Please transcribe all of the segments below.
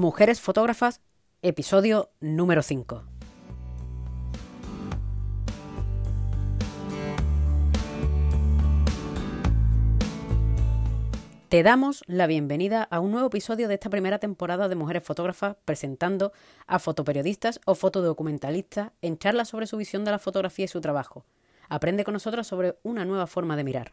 Mujeres Fotógrafas, episodio número 5. Te damos la bienvenida a un nuevo episodio de esta primera temporada de Mujeres Fotógrafas presentando a fotoperiodistas o fotodocumentalistas en charlas sobre su visión de la fotografía y su trabajo. Aprende con nosotros sobre una nueva forma de mirar.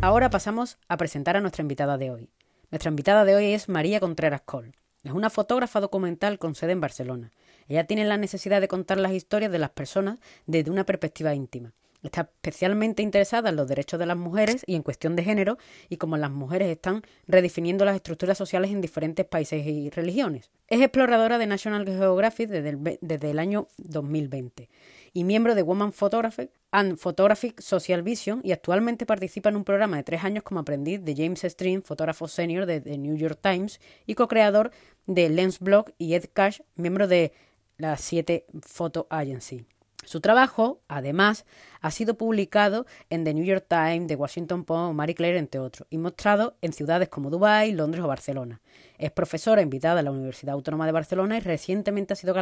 Ahora pasamos a presentar a nuestra invitada de hoy. Nuestra invitada de hoy es María Contreras Col. Es una fotógrafa documental con sede en Barcelona. Ella tiene la necesidad de contar las historias de las personas desde una perspectiva íntima. Está especialmente interesada en los derechos de las mujeres y en cuestión de género y cómo las mujeres están redefiniendo las estructuras sociales en diferentes países y religiones. Es exploradora de National Geographic desde el, desde el año 2020 y miembro de Woman Photographic and Photographic Social Vision y actualmente participa en un programa de tres años como aprendiz de James Stream, fotógrafo senior de The New York Times y co-creador de Lens Blog y Ed Cash, miembro de la 7 Photo Agency. Su trabajo, además, ha sido publicado en The New York Times, The Washington Post, Marie Claire, entre otros, y mostrado en ciudades como Dubái, Londres o Barcelona. Es profesora invitada a la Universidad Autónoma de Barcelona y recientemente ha sido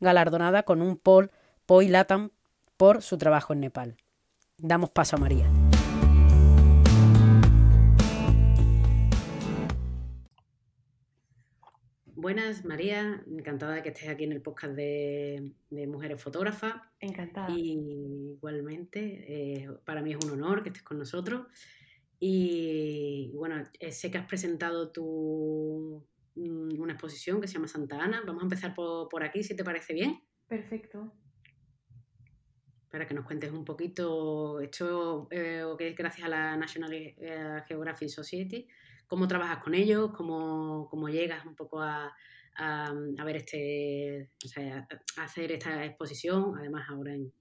galardonada con un Paul Poi Latam por su trabajo en Nepal. Damos paso a María. Buenas, María. Encantada de que estés aquí en el podcast de, Mujeres Fotógrafas. Encantada. Y igualmente, eh, para mí es un honor que estés con nosotros. Y bueno, eh, sé que has presentado tu, mm, una exposición que se llama Santa Ana. Vamos a empezar por, por aquí, si te parece bien. Perfecto para que nos cuentes un poquito, esto eh, que gracias a la National eh, Geographic Society, cómo trabajas con ellos, cómo, cómo llegas un poco a, a, ver este, o sea, a hacer esta exposición, además ahora en,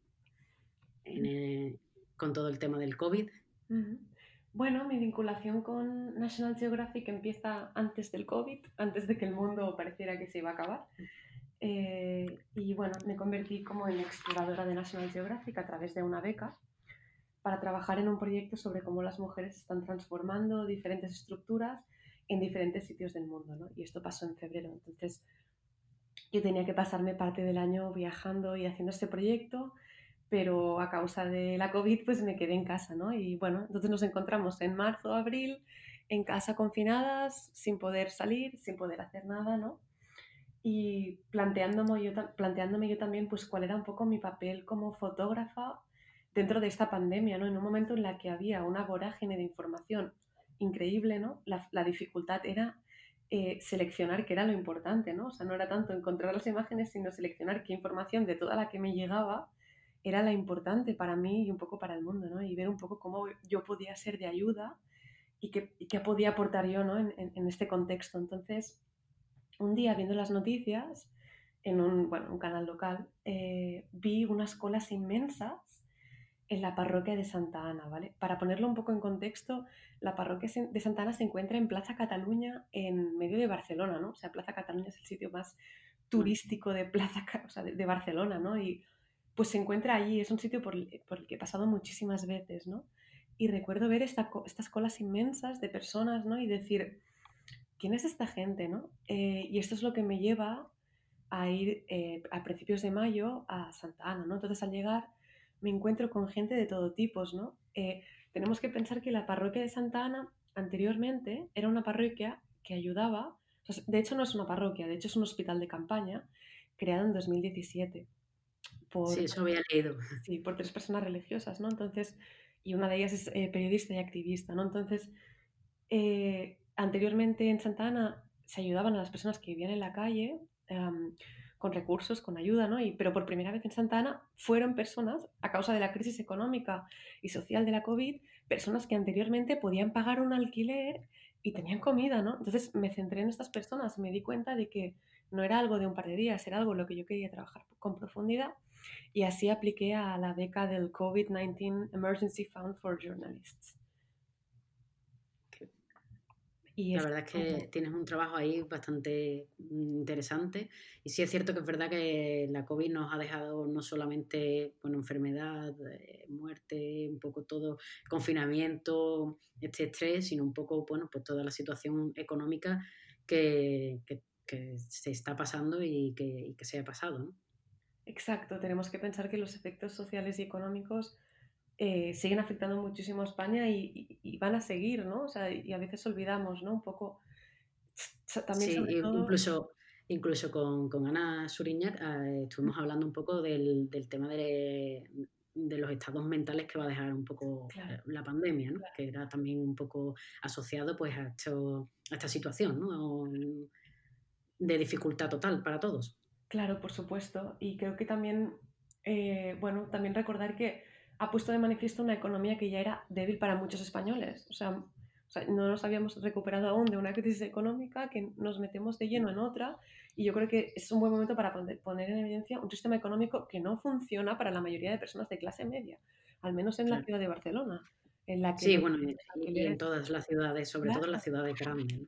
en con todo el tema del COVID. Bueno, mi vinculación con National Geographic empieza antes del COVID, antes de que el mundo pareciera que se iba a acabar. Eh, y bueno, me convertí como en exploradora de National Geographic a través de una beca para trabajar en un proyecto sobre cómo las mujeres están transformando diferentes estructuras en diferentes sitios del mundo. ¿no? Y esto pasó en febrero. Entonces, yo tenía que pasarme parte del año viajando y haciendo este proyecto, pero a causa de la COVID, pues me quedé en casa, ¿no? Y bueno, entonces nos encontramos en marzo, abril, en casa confinadas, sin poder salir, sin poder hacer nada, ¿no? Y planteándome yo, planteándome yo también pues cuál era un poco mi papel como fotógrafa dentro de esta pandemia, ¿no? En un momento en la que había una vorágine de información increíble, ¿no? La, la dificultad era eh, seleccionar qué era lo importante, ¿no? O sea, no era tanto encontrar las imágenes, sino seleccionar qué información de toda la que me llegaba era la importante para mí y un poco para el mundo, ¿no? Y ver un poco cómo yo podía ser de ayuda y qué, y qué podía aportar yo, ¿no? En, en, en este contexto. Entonces, un día viendo las noticias en un, bueno, un canal local, eh, vi unas colas inmensas en la parroquia de Santa Ana, ¿vale? Para ponerlo un poco en contexto, la parroquia de Santa Ana se encuentra en Plaza Cataluña, en medio de Barcelona, ¿no? O sea, Plaza Cataluña es el sitio más turístico de Plaza, o sea, de, Barcelona, ¿no? Y pues se encuentra allí, es un sitio por, el que he pasado muchísimas veces, ¿no? Y recuerdo ver esta, estas colas inmensas de personas, ¿no? Y decir, ¿quién es esta gente? ¿no? Eh, y esto es lo que me lleva a ir eh, a principios de mayo a Santa Ana. ¿no? Entonces al llegar me encuentro con gente de todo tipo. ¿no? Eh, tenemos que pensar que la parroquia de Santa Ana anteriormente era una parroquia que ayudaba, de hecho no es una parroquia, de hecho es un hospital de campaña creado en 2017. Por, sí, eso había leído. Sí, por tres personas religiosas, ¿no? Entonces, y una de ellas es periodista y activista, ¿no? Entonces, anteriormente en Santa Ana se ayudaban a las personas que vivían en la calle em, con recursos, con ayuda, ¿no? Pero por primera vez en Santa Ana fueron personas, a causa de la crisis económica y social de la COVID, personas que anteriormente podían pagar un alquiler y tenían comida, ¿no? Entonces me centré en estas personas me di cuenta de que no era algo de un par de días, era algo en lo que yo quería trabajar con profundidad y así apliqué a la beca del COVID-19 Emergency Fund for Journalists. Y la verdad es que tienes un trabajo ahí bastante interesante y sí es cierto que es verdad que la COVID nos ha dejado no solamente bueno, enfermedad, eh, muerte, un poco todo, confinamiento, este estrés, sino un poco bueno, pues toda la situación económica que, que, se está pasando y que, y que se ha pasado. ¿no? Exacto, tenemos que pensar que los efectos sociales y económicos eh, siguen afectando muchísimo a España y, van a seguir, ¿no? O sea, y a veces olvidamos, ¿no? Un poco. También sí, incluso, incluso con, con Ana Suriñac eh, estuvimos hablando un poco del, del tema de, de, los estados mentales que va a dejar un poco eh, la pandemia, ¿no? Que era también un poco asociado pues a, esto, a esta situación, ¿no? De dificultad total para todos. Claro, por supuesto. Y creo que también, bueno, también recordar que ha puesto de manifiesto una economía que ya era débil para muchos españoles. O sea, no nos habíamos recuperado aún de una crisis económica que nos metemos de lleno en otra y yo creo que es un buen momento para poner en evidencia un sistema económico que no funciona para la mayoría de personas de clase media, al menos en la ciudad de Barcelona. En la que sí, bueno, y, en todas las ciudades, sobre todo en las ciudades grandes.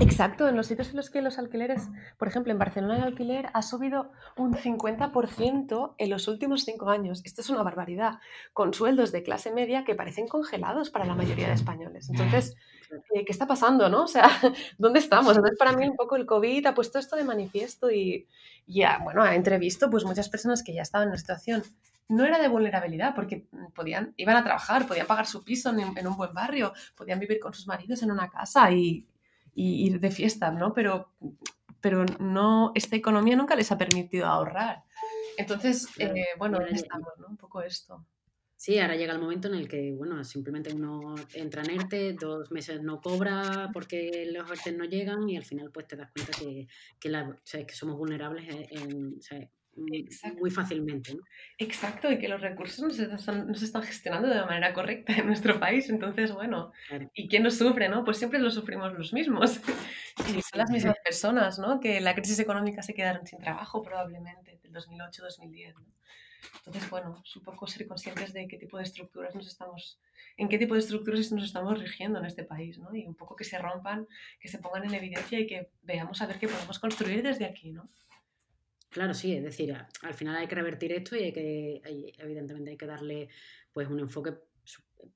Exacto, en los sitios en los que los alquileres, por ejemplo, en Barcelona el alquiler ha subido un 50% en los últimos cinco años. Esto es una barbaridad, con sueldos de clase media que parecen congelados para la mayoría de españoles. Entonces, eh, ¿qué está pasando, no? O sea, ¿dónde estamos? Entonces, para mí un poco el COVID ha puesto esto de manifiesto y ya, bueno, ha entrevisto pues muchas personas que ya estaban en una situación no era de vulnerabilidad, porque podían, iban a trabajar, podían pagar su piso en, en, un buen barrio, podían vivir con sus maridos en una casa y, y ir de fiesta, ¿no? Pero, pero no, esta economía nunca les ha permitido ahorrar. Entonces, eh, bueno, estamos, ¿no? Un poco esto. Sí, ahora llega el momento en el que, bueno, simplemente uno entra en ERTE, dos meses no cobra porque los ERTE no llegan y al final pues te das cuenta que, que, la, que somos vulnerables en, muy fácilmente. ¿no? Exacto, y que los recursos no se, están, están, gestionando de la manera correcta en nuestro país. Entonces, bueno, ¿y quién nos sufre? no? Pues siempre lo sufrimos los mismos. y son las mismas personas, ¿no? Que la crisis económica se quedaron sin trabajo probablemente, del 2008-2010. Entonces, bueno, es un poco ser conscientes de qué tipo de estructuras nos estamos, en qué tipo de estructuras nos estamos rigiendo en este país, ¿no? Y un poco que se rompan, que se pongan en evidencia y que veamos a ver qué podemos construir desde aquí, ¿no? Claro, sí, es decir, al final hay que revertir esto y hay que, evidentemente, hay que darle pues un enfoque,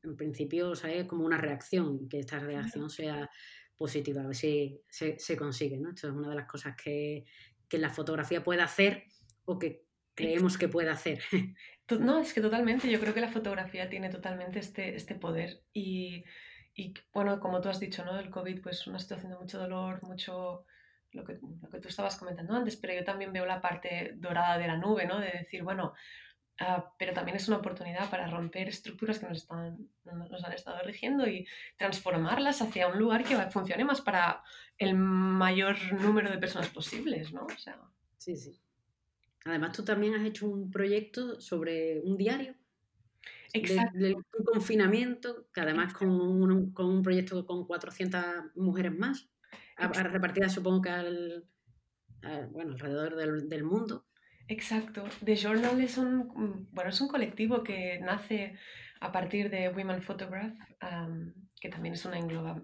en principio, ¿sabes? como una reacción, que esta reacción sea positiva, a ver si se, consigue, ¿no? Esto es una de las cosas que, la fotografía puede hacer o que creemos que puede hacer. No, es que totalmente, yo creo que la fotografía tiene totalmente este, este poder y, y, bueno, como tú has dicho, ¿no? El COVID, pues una situación de mucho dolor, mucho lo que, lo que tú estabas comentando antes, pero yo también veo la parte dorada de la nube, ¿no? De decir, bueno, ah, pero también es una oportunidad para romper estructuras que nos, están, nos han estado rigiendo y transformarlas hacia un lugar que funcione más para el mayor número de personas posibles, ¿no? O sea... Sí, sí. Además, tú también has hecho un proyecto sobre un diario. Exacto. Del, confinamiento, que además con un, con un proyecto con 400 mujeres más repartida supongo que al, bueno, alrededor del, del, mundo. Exacto. The Journal es un, bueno, es un colectivo que nace a partir de Women Photograph, que también es una engloba,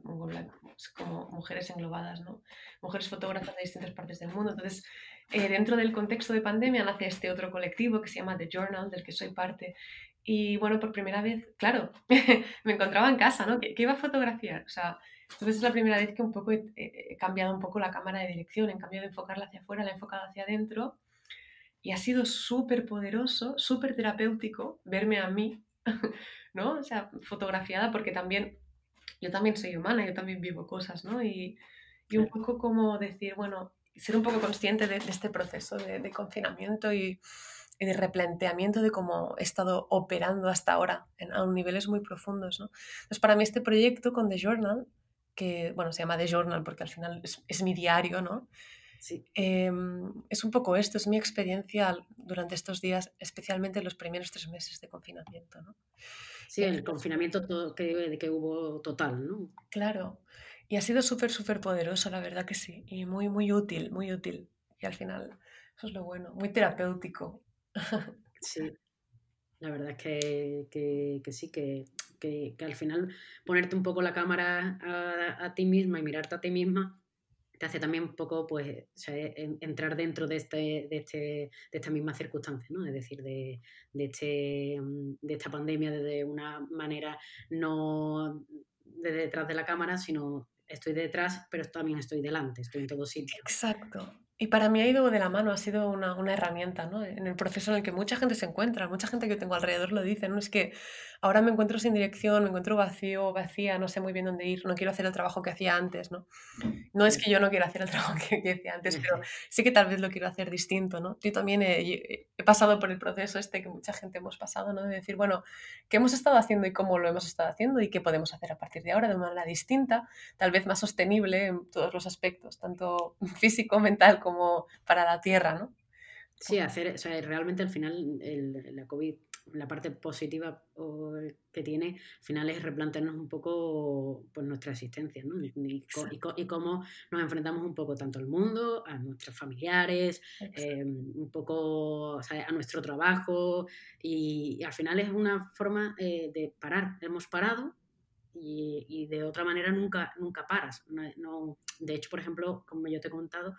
como mujeres englobadas, ¿no? Mujeres fotógrafas de distintas partes del mundo. Entonces, eh, dentro del contexto de pandemia nace este otro colectivo que se llama The Journal, del que soy parte. Y bueno, por primera vez, claro, me encontraba en casa, ¿no? ¿Qué, qué iba a fotografiar? O sea, entonces es la primera vez que un poco he, cambiado un poco la cámara de dirección, en cambio de enfocarla hacia afuera, la he enfocado hacia adentro y ha sido súper poderoso, súper terapéutico verme a mí, ¿no? O sea, fotografiada porque también, yo también soy humana, yo también vivo cosas, ¿no? Y, y un poco como decir, bueno, ser un poco consciente de, este proceso de, de confinamiento y, y, de replanteamiento de cómo he estado operando hasta ahora en, a niveles muy profundos, ¿no? Entonces, para mí este proyecto con The Journal que, bueno, se llama The Journal porque al final es, mi diario, ¿no? Sí. Em, es un poco esto, es mi experiencia durante estos días, especialmente en los primeros tres meses de confinamiento, ¿no? Sí, el confinamiento que, que hubo total, ¿no? Claro, y ha sido súper, súper poderoso, la verdad que sí, y muy, muy útil, muy útil Y al final eso es lo bueno, muy terapéutico. Sí, la verdad es que, sí, que, al final ponerte un poco la cámara a, ti misma y mirarte a ti misma te hace también un poco pues entrar dentro de, este, de, este, de esta misma circunstancia, ¿no? Es decir, de, de, este, de esta pandemia desde una manera no de detrás de la cámara, sino estoy detrás, pero también estoy delante, estoy en todo sitio. Exacto. Y para mí ha ido de la mano, ha sido una, una, herramienta, ¿no? En el proceso en el que mucha gente se encuentra, mucha gente que tengo alrededor lo dice, ¿no? Es que ahora me encuentro sin dirección, me encuentro vacío, vacía, no sé muy bien dónde ir, no quiero hacer el trabajo que hacía antes, ¿no? No es que yo no quiera hacer el trabajo que, hacía antes, pero sí que tal vez lo quiero hacer distinto, ¿no? Yo también he, he, pasado por el proceso este que mucha gente hemos pasado, ¿no? De decir, bueno, ¿qué hemos estado haciendo y cómo lo hemos estado haciendo y qué podemos hacer a partir de ahora de una manera distinta, tal vez más sostenible en todos los aspectos, tanto físico, mental como para la Tierra, ¿no? Sí, hacer, o sea, realmente al final el, la COVID, la parte positiva que tiene, al final es replantearnos un poco pues, nuestra existencia, ¿no? Y, y, cómo nos enfrentamos un poco tanto al mundo, a nuestros familiares, eh, un poco o sea, a nuestro trabajo, y, al final es una forma eh, de parar. Hemos parado, y, de otra manera nunca, nunca paras. No, de hecho, por ejemplo, como yo te he contado,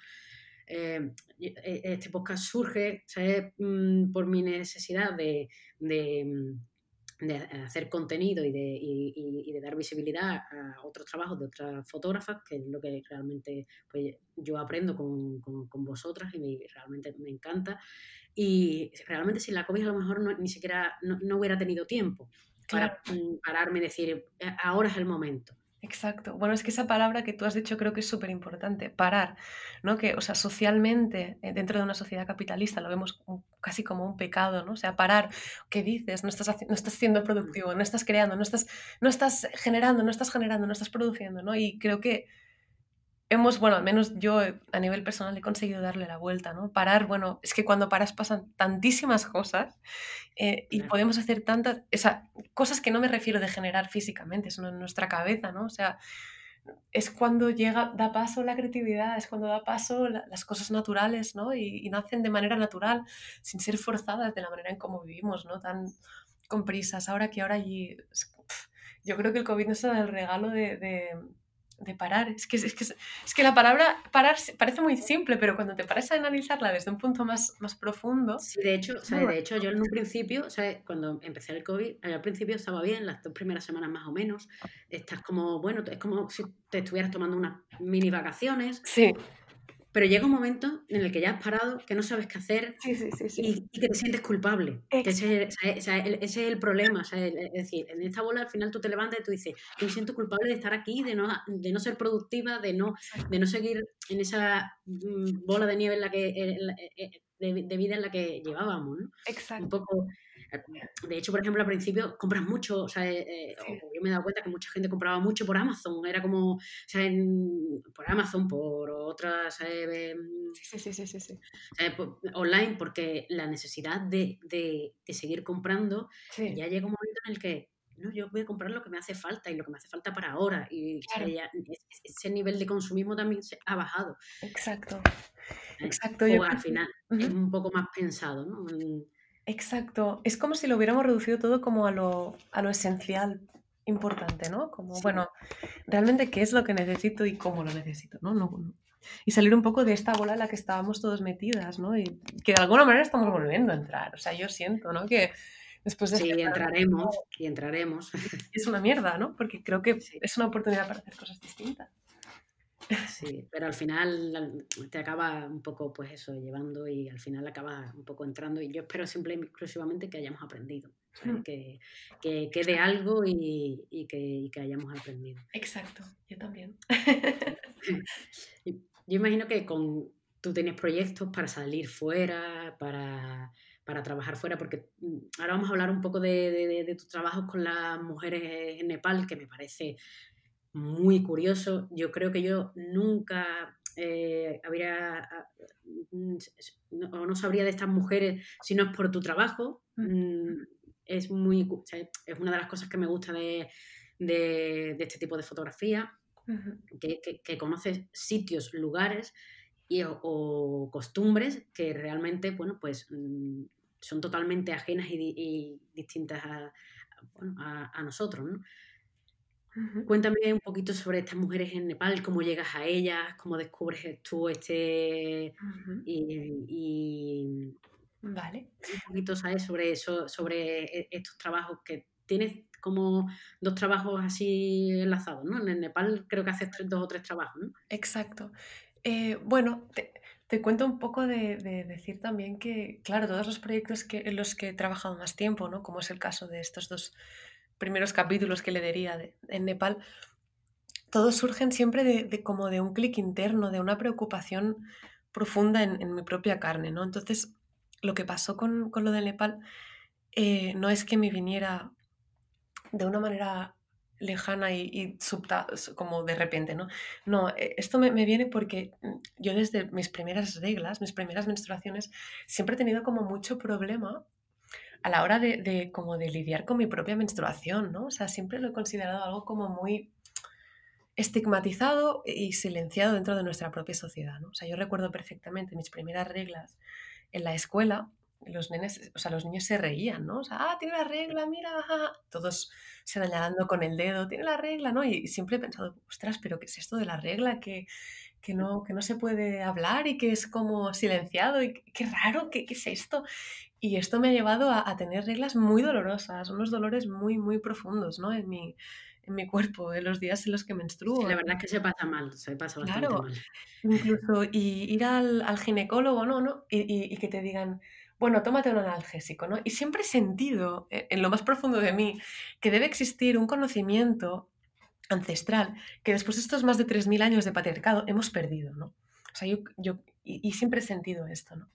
eh, e, este podcast surge mm, por mi necesidad de, mm, de, hacer contenido y de, y, de, dar visibilidad a otros trabajos de otras fotógrafas, que es lo que realmente pues, yo aprendo con, con, vosotras y realmente me encanta. Y realmente sin la COVID a lo mejor ni siquiera no, hubiera tenido tiempo para mm, pararme y decir, eh, ahora es el momento. Exacto. Bueno, es que esa palabra que tú has dicho creo que es súper importante, parar, ¿no? Que, o sea, socialmente, eh, dentro de una sociedad capitalista, lo vemos casi como un pecado, ¿no? O sea, parar, ¿qué dices? No estás, no estás siendo productivo, no estás creando, no estás, no estás generando, no estás generando, no estás produciendo, ¿no? Y creo que hemos, bueno, al menos yo eh, a nivel personal he conseguido darle la vuelta, ¿no? Parar, bueno, es que cuando paras pasan tantísimas cosas eh, y podemos hacer tantas, o cosas que no me refiero de generar físicamente, sino en nuestra cabeza, ¿no? O sea, es cuando llega, da paso la creatividad, es cuando da paso las cosas naturales, ¿no? Y, nacen de manera natural, sin ser forzadas de la manera en cómo vivimos, ¿no? Tan con prisas. Ahora que ahora allí, yo creo que el COVID nos da el regalo de de parar. Es que, es, que, es que la palabra parar parece muy simple, pero cuando te paras a analizarla desde un punto más, más profundo... Sí, de hecho, de hecho yo en un principio, cuando empecé el COVID, al principio estaba bien, las dos primeras semanas más o menos, estás como, bueno, es como si te estuvieras tomando unas mini vacaciones. Sí. Pero llega un momento en el que ya has parado, que no sabes qué hacer y, que te sientes culpable. ese, es el problema. es decir, en esta bola al final tú te levantas y tú dices, yo me siento culpable de estar aquí, de no, de no ser productiva, de no, de no seguir en esa mm, bola de nieve en la que, eh, eh, de, vida en la que llevábamos. ¿no? Exacto. Un poco de hecho, por ejemplo, al principio compras mucho, o sea, eh, eh, yo me he dado cuenta que mucha gente compraba mucho por Amazon, era como, o sea, por Amazon, por otras... Eh, sí, sí, sí, sí, sí. online, porque la necesidad de, de, seguir comprando, ya llega un momento en el que no, yo voy a comprar lo que me hace falta y lo que me hace falta para ahora. Y ese nivel de consumismo también se ha bajado. Exacto. Exacto. O al final es un poco más pensado, ¿no? Exacto. Es como si lo hubiéramos reducido todo como a lo, a lo esencial, importante, ¿no? Como, bueno, realmente qué es lo que necesito y cómo lo necesito, ¿no? No, Y salir un poco de esta bola en la que estábamos todos metidas, ¿no? Y que de alguna manera estamos volviendo a entrar. O sea, yo siento, ¿no? Que después de... Sí, entraremos, y entraremos. Es una mierda, ¿no? Porque creo que es una oportunidad para hacer cosas distintas. Sí, pero al final te acaba un poco, pues eso, llevando y al final acaba un poco entrando. Y yo espero simple y exclusivamente que hayamos aprendido, mm. que, que, quede algo y, y, que, que, hayamos aprendido. Exacto, yo también. yo imagino que con, tú tienes proyectos para salir fuera, para, para trabajar fuera, porque mm, ahora vamos a hablar un poco de, de, de tus trabajos con las mujeres en Nepal, que me parece muy curioso. Yo creo que yo nunca eh, habría mm, o no sabría de estas mujeres si no es por tu trabajo. Mm, es muy es una de las cosas que me gusta de, este tipo de fotografía, que, conoces sitios, lugares y, o, costumbres que realmente, bueno, pues mm, son totalmente ajenas y, distintas a, a, nosotros, ¿no? Cuéntame un poquito sobre estas mujeres en Nepal, cómo llegas a ellas, cómo descubres tú este y, vale. un poquito sabes sobre eso, sobre e, estos trabajos que tienes como dos trabajos así enlazados, ¿no? En Nepal creo que haces dos o tres trabajos, ¿no? Exacto. Eh, bueno, te, cuento un poco de, decir también que, claro, todos los proyectos que, en los que he trabajado más tiempo, ¿no? Como es el caso de estos dos primeros capítulos que le diría en Nepal, todos surgen siempre de, como de un clic interno, de una preocupación profunda en, mi propia carne, ¿no? Entonces, lo que pasó con, lo de Nepal eh, no es que me viniera de una manera lejana y, subta, como de repente, ¿no? No, eh, esto me, viene porque mm, yo desde mis primeras reglas, mis primeras menstruaciones, siempre he tenido como mucho problema a la hora de, como de lidiar con mi propia menstruación, ¿no? O sea, siempre lo he considerado algo como muy estigmatizado y silenciado dentro de nuestra propia sociedad, ¿no? O sea, yo recuerdo perfectamente mis primeras reglas en la escuela, los nenes, o sea, los niños se reían, ¿no? O sea, ah, tiene la regla, mira, todos señalando con el dedo, tiene la regla, ¿no? Y siempre he pensado, ostras, pero ¿qué es esto de la regla? Que, que no, que no se puede hablar y que es como silenciado y qué raro, ¿qué, qué es esto? Y esto me ha llevado a, tener reglas muy dolorosas, unos dolores muy, muy profundos, ¿no? En mi, en mi cuerpo, en los días en los que menstruo. la verdad es que se pasa mal, se pasa bastante claro, mal. Incluso y ir al, al ginecólogo, ¿no? ¿no? Y, y, que te digan, bueno, tómate un analgésico, ¿no? Y siempre he sentido, eh, en lo más profundo de mí, que debe existir un conocimiento ancestral que después de estos más de 3.000 años de patriarcado hemos perdido, ¿no? O sea, yo, yo y, siempre he sentido esto, ¿no?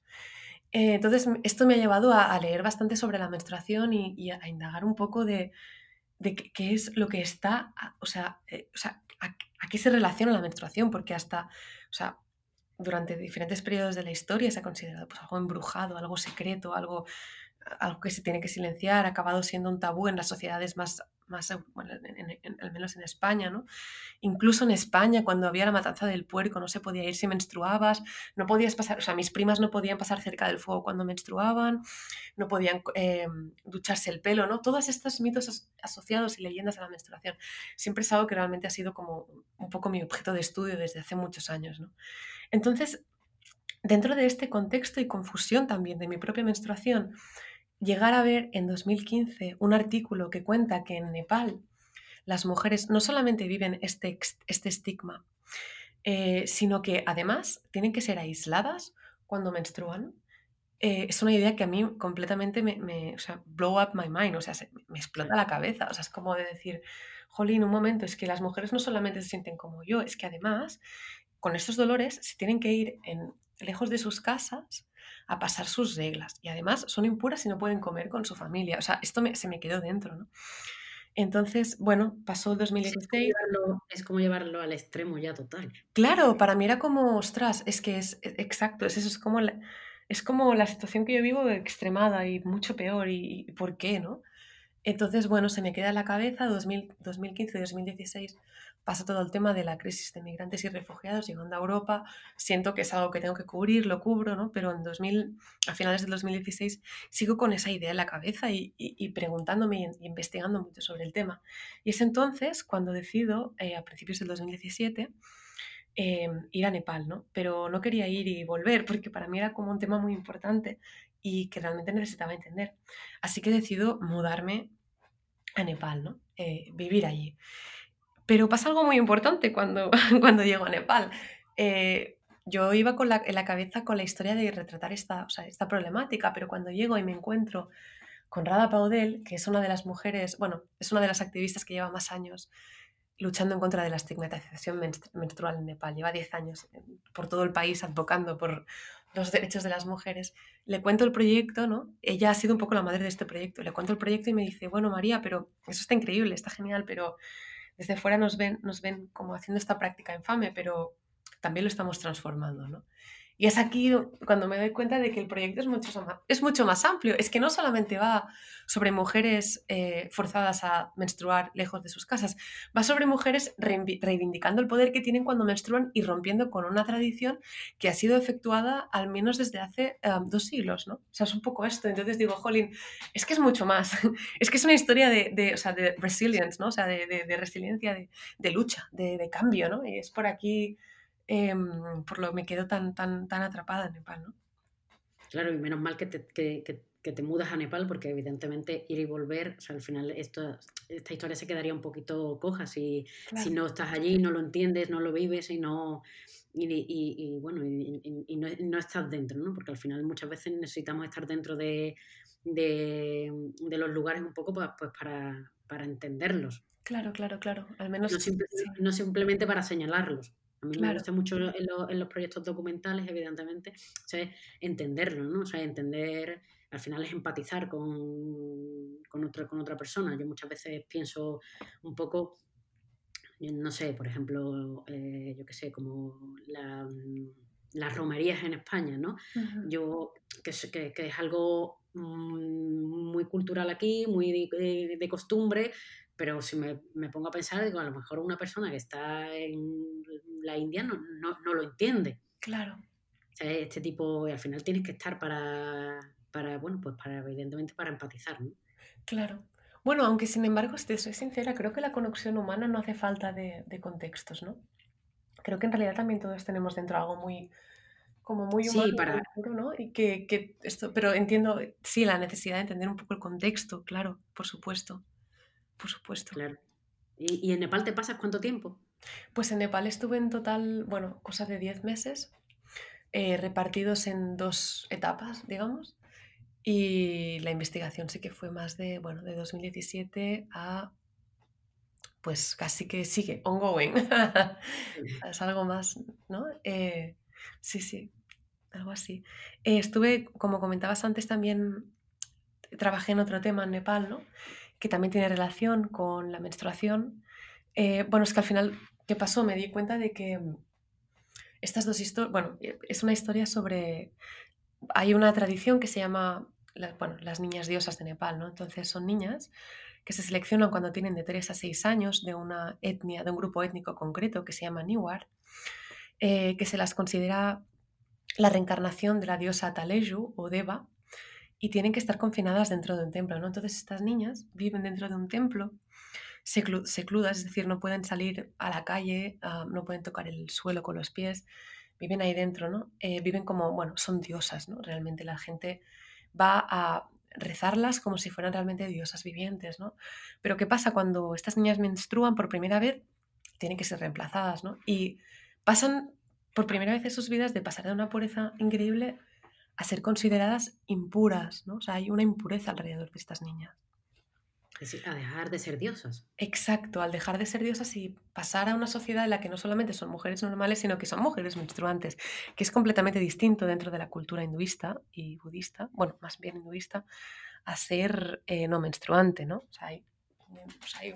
Eh, entonces, esto me ha llevado a, leer bastante sobre la menstruación y, a, indagar un poco de, qué, es lo que está, o sea, eh, o sea a, qué se relaciona la menstruación, porque hasta, o sea, durante diferentes periodos de la historia se ha considerado pues, algo embrujado, algo secreto, algo, algo que se tiene que silenciar, ha acabado siendo un tabú en las sociedades más, más bueno, al menos en España, ¿no? Incluso en España, cuando había la matanza del puerco, no se podía ir si menstruabas, no podías pasar, o sea, mis primas no podían pasar cerca del fuego cuando menstruaban, no podían eh, ducharse el pelo, ¿no? Todos estos mitos asociados y leyendas a la menstruación siempre es algo que realmente ha sido como un poco mi objeto de estudio desde hace muchos años, ¿no? Entonces, dentro de este contexto y confusión también de mi propia menstruación, llegar a ver en 2015 un artículo que cuenta que en Nepal las mujeres no solamente viven este, este estigma, eh, sino que además tienen que ser aisladas cuando menstruan. Eh, es una idea que a mí completamente me, me o sea, blow up my mind, o sea, me explota la cabeza. O sea, es como de decir, jolín, un momento, es que las mujeres no solamente se sienten como yo, es que además con estos dolores se tienen que ir en, lejos de sus casas a pasar sus reglas. Y además son impuras y no pueden comer con su familia. O sea, esto se me quedó dentro, ¿no? Entonces, bueno, pasó el 2016. Es como, llevarlo, al extremo ya total. Claro, para mí era como, ostras, es que es, e, exacto, es eso, es como la, es como la situación que yo vivo extremada y mucho peor. ¿Y, y por qué, no? Entonces, bueno, se me queda en la cabeza 2015-2016 pasa todo el tema de la crisis de migrantes y refugiados llegando a Europa. Siento que es algo que tengo que cubrir, lo cubro, ¿no? Pero en 2000, a finales del 2016 sigo con esa idea en la cabeza y, preguntándome y, investigando mucho sobre el tema. Y es entonces cuando decido, eh, a principios del 2017, em, ir a Nepal, ¿no? Pero no quería ir y volver porque para mí era como un tema muy importante y que realmente necesitaba entender. Así que decido mudarme a Nepal, ¿no? Eh, vivir allí. Pero pasa algo muy importante cuando, cuando llego a Nepal. Eh, yo iba con la, en la cabeza con la historia de retratar esta, o sea, esta problemática, pero cuando llego y me encuentro con Rada Paudel, que es una de las mujeres, bueno, es una de las activistas que lleva más años luchando en contra de la estigmatización menstrual en Nepal. Lleva 10 años por todo el país advocando por los derechos de las mujeres. Le cuento el proyecto, ¿no? Ella ha sido un poco la madre de este proyecto. Le cuento el proyecto y me dice, bueno, María, pero eso está increíble, está genial, pero desde fuera nos ven, nos ven como haciendo esta práctica infame, pero también lo estamos transformando, ¿no? Y es aquí cuando me doy cuenta de que el proyecto es mucho más, es mucho más amplio. Es que no solamente va sobre mujeres eh, forzadas a menstruar lejos de sus casas, va sobre mujeres reivindicando el poder que tienen cuando menstruan y rompiendo con una tradición que ha sido efectuada al menos desde hace eh, dos siglos, ¿no? O sea, es un poco esto. Entonces digo, Jolín, es que es mucho más. es que es una historia de, de, o sea, de resilience, ¿no? O sea, de, de resiliencia, de, lucha, de, cambio, ¿no? Y es por aquí Em, por lo que me quedo tan, tan, tan atrapada en Nepal, ¿no? Claro, y menos mal que te, que, que, te mudas a Nepal, porque evidentemente ir y volver, o sea, al final esto, esta historia se quedaría un poquito coja si, si no estás allí, no lo entiendes, no lo vives y no... Y, y, bueno, y, no, no, estás dentro, ¿no? Porque al final muchas veces necesitamos estar dentro de, de, de los lugares un poco pues, pues para, para entenderlos. Claro, claro, claro. Al menos. No, no simplemente para señalarlos. A mí me gusta mucho en, los proyectos documentales, evidentemente, entenderlo, ¿no? O sea, entender, al final es empatizar con, con, otra, con otra persona. Yo muchas veces pienso un poco, no sé, por ejemplo, eh, yo qué sé, como las romerías en España, ¿no? Yo, que, que, que, es algo mm, muy cultural aquí, muy de costumbre, pero si me, me, pongo a pensar, digo, a lo mejor una persona que está en la India no, no, no lo entiende. Claro. O sea, este tipo, al final tienes que estar para, para, bueno, pues para, evidentemente, para empatizar, ¿no? Claro. Bueno, aunque sin embargo, si te soy sincera, creo que la conexión humana no hace falta de, de contextos, ¿no? Creo que en realidad también todos tenemos dentro algo muy, como muy humano, sí, para... ¿no? Y que, que esto, pero entiendo, sí, la necesidad de entender un poco el contexto, claro, por supuesto. Por supuesto. Claro. ¿Y, en Nepal te pasas cuánto tiempo? Pues en Nepal estuve en total, bueno, cosa de 10 meses, eh, repartidos en dos etapas, digamos. Y la investigación sí que fue más de, bueno, de 2017 a, pues casi que sigue, ongoing. es algo más, ¿no? Eh, sí, sí, algo así. Eh, estuve, como comentabas antes, también trabajé en otro tema en Nepal, ¿no? Que también tiene relación con la menstruación. Eh, bueno, es que al final, ¿qué pasó? Me di cuenta de que mm, estas dos historias, bueno, eh, es una historia sobre, hay una tradición que se llama, bueno, las niñas diosas de Nepal, ¿no? Entonces son niñas que se seleccionan cuando tienen de 3 a 6 años de una etnia, de un grupo étnico concreto que se llama Niwar, eh, que se las considera la reencarnación de la diosa Taleju o Deva, y tienen que estar confinadas dentro de un templo, ¿no? Entonces estas niñas viven dentro de un templo secludas, es decir, no pueden salir a la calle, ah, no pueden tocar el suelo con los pies, viven ahí dentro, ¿no? Eh, viven como, bueno, son diosas, ¿no? Realmente la gente va a rezarlas como si fueran realmente diosas vivientes, ¿no? Pero ¿qué pasa cuando estas niñas menstruan por primera vez? Tienen que ser reemplazadas, ¿no? Y pasan por primera vez en sus vidas de pasar de una pureza increíble a ser consideradas impuras, ¿no? O sea, hay una impureza alrededor de estas niñas. Es decir, a dejar de ser diosas. Exacto, al dejar de ser diosas y pasar a una sociedad en la que no solamente son mujeres normales, sino que son mujeres menstruantes, que es completamente distinto dentro de la cultura hinduista y budista, bueno, más bien hinduista, a ser eh, no menstruante, ¿no? O sea, hay, hay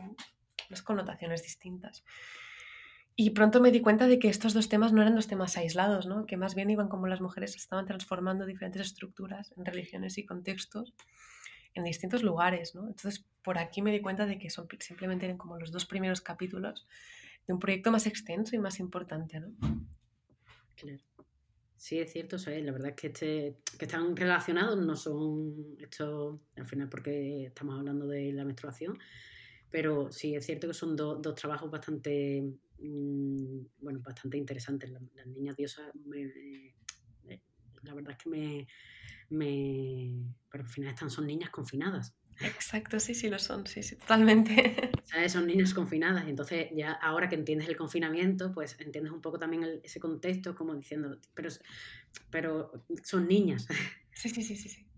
unas connotaciones distintas. Y pronto me di cuenta de que estos dos temas no eran dos temas aislados, ¿no? que más bien iban como las mujeres estaban transformando diferentes estructuras en religiones y contextos en distintos lugares. ¿no? Entonces, por aquí me di cuenta de que son, simplemente eran como los dos primeros capítulos de un proyecto más extenso y más importante. ¿no? Claro. Sí, es cierto, la verdad es que, este, que están relacionados, no son esto al final porque estamos hablando de la menstruación, pero sí es cierto que son dos trabajos bastante Mm, bueno, bastante interesantes. Las, niñas diosas, la verdad es que me, me... Pero al final están, son niñas confinadas. Exacto, sí, sí lo son, sí, sí, totalmente. Son niñas confinadas, entonces ya ahora que entiendes el confinamiento, pues entiendes un poco también ese contexto, como diciendo, pero, pero son niñas. Sí, sí, sí, sí. sí.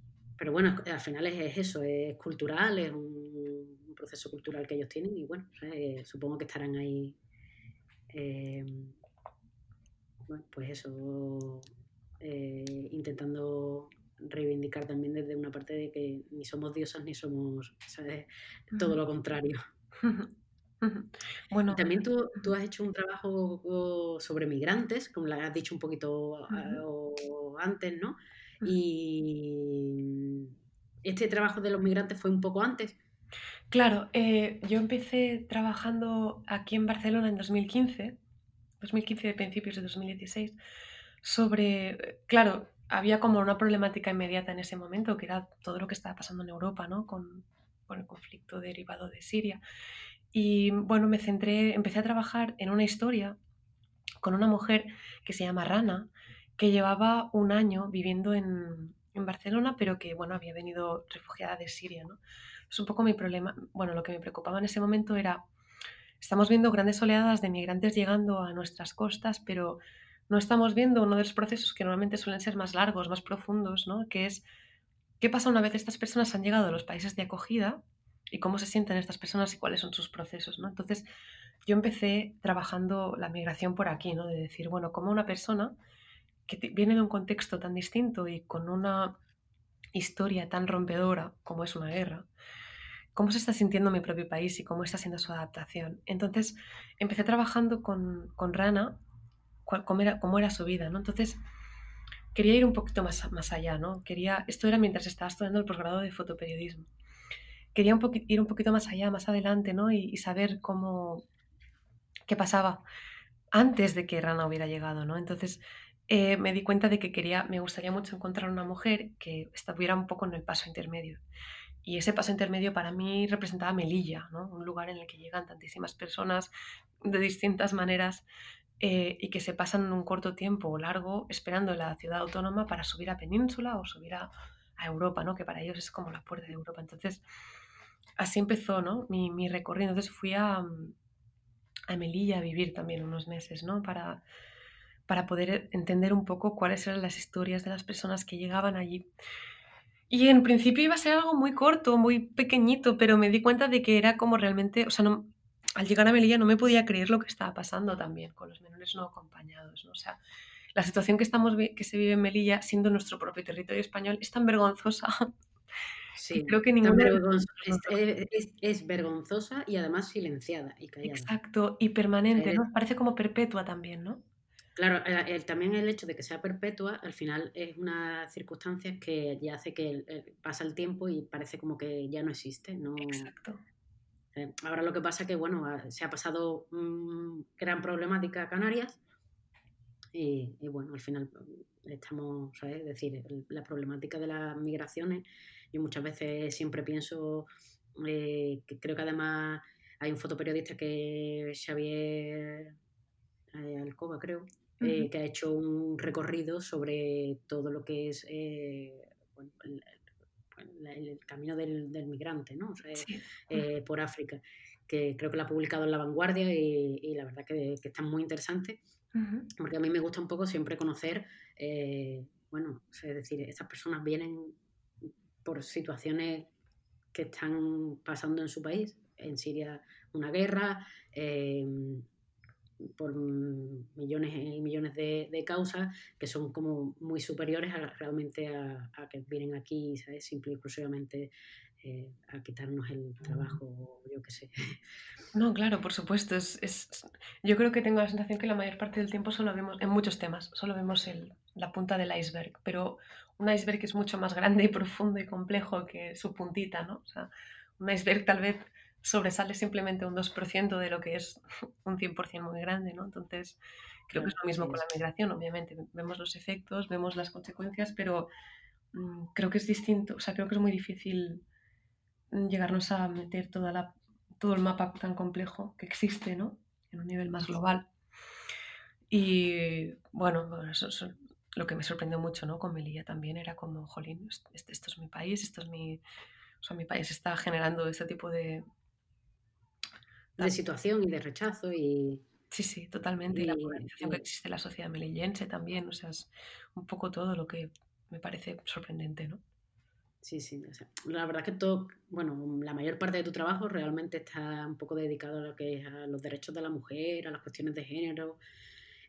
Pero bueno, al final es, eso, es cultural, es un, proceso cultural que ellos tienen y bueno, eh, supongo que estarán ahí Em, bueno, pues eso, eh, intentando reivindicar también desde una parte de que ni somos diosas ni somos, ¿sabes? Todo lo contrario. Bueno, también tú, tú, has hecho un trabajo sobre migrantes, como le has dicho un poquito antes, ¿no? Y este trabajo de los migrantes fue un poco antes. Claro, eh, yo empecé trabajando aquí en Barcelona en 2015, 2015 de principios de 2016, sobre, claro, había como una problemática inmediata en ese momento, que era todo lo que estaba pasando en Europa, ¿no? Con, con el conflicto derivado de Siria. Y bueno, me centré, empecé a trabajar en una historia con una mujer que se llama Rana, que llevaba un año viviendo en, en Barcelona, pero que bueno, había venido refugiada de Siria, ¿no? Es un poco mi problema. Bueno, lo que me preocupaba en ese momento era, estamos viendo grandes oleadas de migrantes llegando a nuestras costas, pero no estamos viendo uno de los procesos que normalmente suelen ser más largos, más profundos, ¿no? Que es, ¿qué pasa una vez estas personas han llegado a los países de acogida? y cómo se sienten estas personas y cuáles son sus procesos, ¿no? Entonces, yo empecé trabajando la migración por aquí, ¿no? De decir, bueno, como una persona que viene de un contexto tan distinto y con una historia tan rompedora como es una guerra, cómo se está sintiendo mi propio país y cómo está siendo su adaptación. Entonces, empecé trabajando con, con Rana, cómo era, cómo era su vida, ¿no? Entonces, quería ir un poquito más, más allá, ¿no? Quería, esto era mientras estaba estudiando el posgrado de fotoperiodismo quería ir un poquito más allá, más adelante, ¿no? Y, saber cómo, qué pasaba antes de que Rana hubiera llegado, ¿no? Entonces eh, me di cuenta de que quería, me gustaría mucho encontrar una mujer que estuviera un poco en el paso intermedio. Y ese paso intermedio para mí representaba Melilla, ¿no? un lugar en el que llegan tantísimas personas de distintas maneras eh, y que se pasan un corto tiempo o largo esperando en la ciudad autónoma para subir a Península o subir a, a Europa, ¿no? que para ellos es como la puerta de Europa. Entonces, así empezó ¿no? mi, mi recorrido. Entonces fui a, a Melilla a vivir también unos meses, ¿no? Para, para poder entender un poco cuáles eran las historias de las personas que llegaban allí. Y en principio iba a ser algo muy corto, muy pequeñito, pero me di cuenta de que era como realmente, o sea, no, al llegar a Melilla no me podía creer lo que estaba pasando también con los menores no acompañados, ¿no? O sea, la situación que, estamos, que se vive en Melilla, siendo nuestro propio territorio español, es tan vergonzosa Sí, creo que es, vergonzosa y además silenciada y callada. Exacto, y permanente, ¿no? Parece como perpetua también, ¿no? Claro, también el hecho de que sea perpetua, al final es una circunstancia que ya hace que pasa el tiempo y parece como que ya no existe. ¿no? Exacto. Eh, ahora lo que pasa es que, bueno, se ha pasado gran problemática a Canarias y, y, bueno, al final estamos, ¿sabes? Es decir, la problemática de las migraciones yo muchas veces siempre pienso eh, que creo que además hay un fotoperiodista que Xavier eh, Alcoba, creo, eh, que ha hecho un recorrido sobre todo lo que es el, camino del, migrante, ¿no? por África, que creo que lo ha publicado en La Vanguardia y, la verdad que, que, está muy interesante, porque a mí me gusta un poco siempre conocer, bueno, es decir, estas personas vienen por situaciones que están pasando en su país. En Siria una guerra, em, por millones y millones de, causas que son como muy superiores a, realmente a, que vienen aquí, ¿sabes? Simple y exclusivamente eh, a quitarnos el trabajo, yo qué sé. No, claro, por supuesto. Es, Yo creo que tengo la sensación que la mayor parte del tiempo solo vemos, en muchos temas, solo vemos el, la punta del iceberg, pero un iceberg es mucho más grande y profundo y complejo que su puntita, ¿no? O sea, un iceberg tal vez sobresale simplemente un 2% de lo que es un 100% muy grande, ¿no? Entonces, creo que es lo mismo con la migración, obviamente. Vemos los efectos, vemos las consecuencias, pero mm, creo que es distinto, o sea, creo que es muy difícil llegarnos a meter toda la, todo el mapa tan complejo que existe, ¿no? En un nivel más global. Y bueno, eso, eso, lo que me sorprendió mucho ¿no? con Melilla también era como, jolín, este, esto es mi país, esto es mi, o sea, mi país está generando este tipo de... De situación y de rechazo y... Sí, sí, totalmente. Y, la polarización que existe en la sociedad melillense también, o sea, es un poco todo lo que me parece sorprendente, ¿no? Sí, sí. la verdad que todo, bueno, la mayor parte de tu trabajo realmente está un poco dedicado a lo que es a los derechos de la mujer, a las cuestiones de género,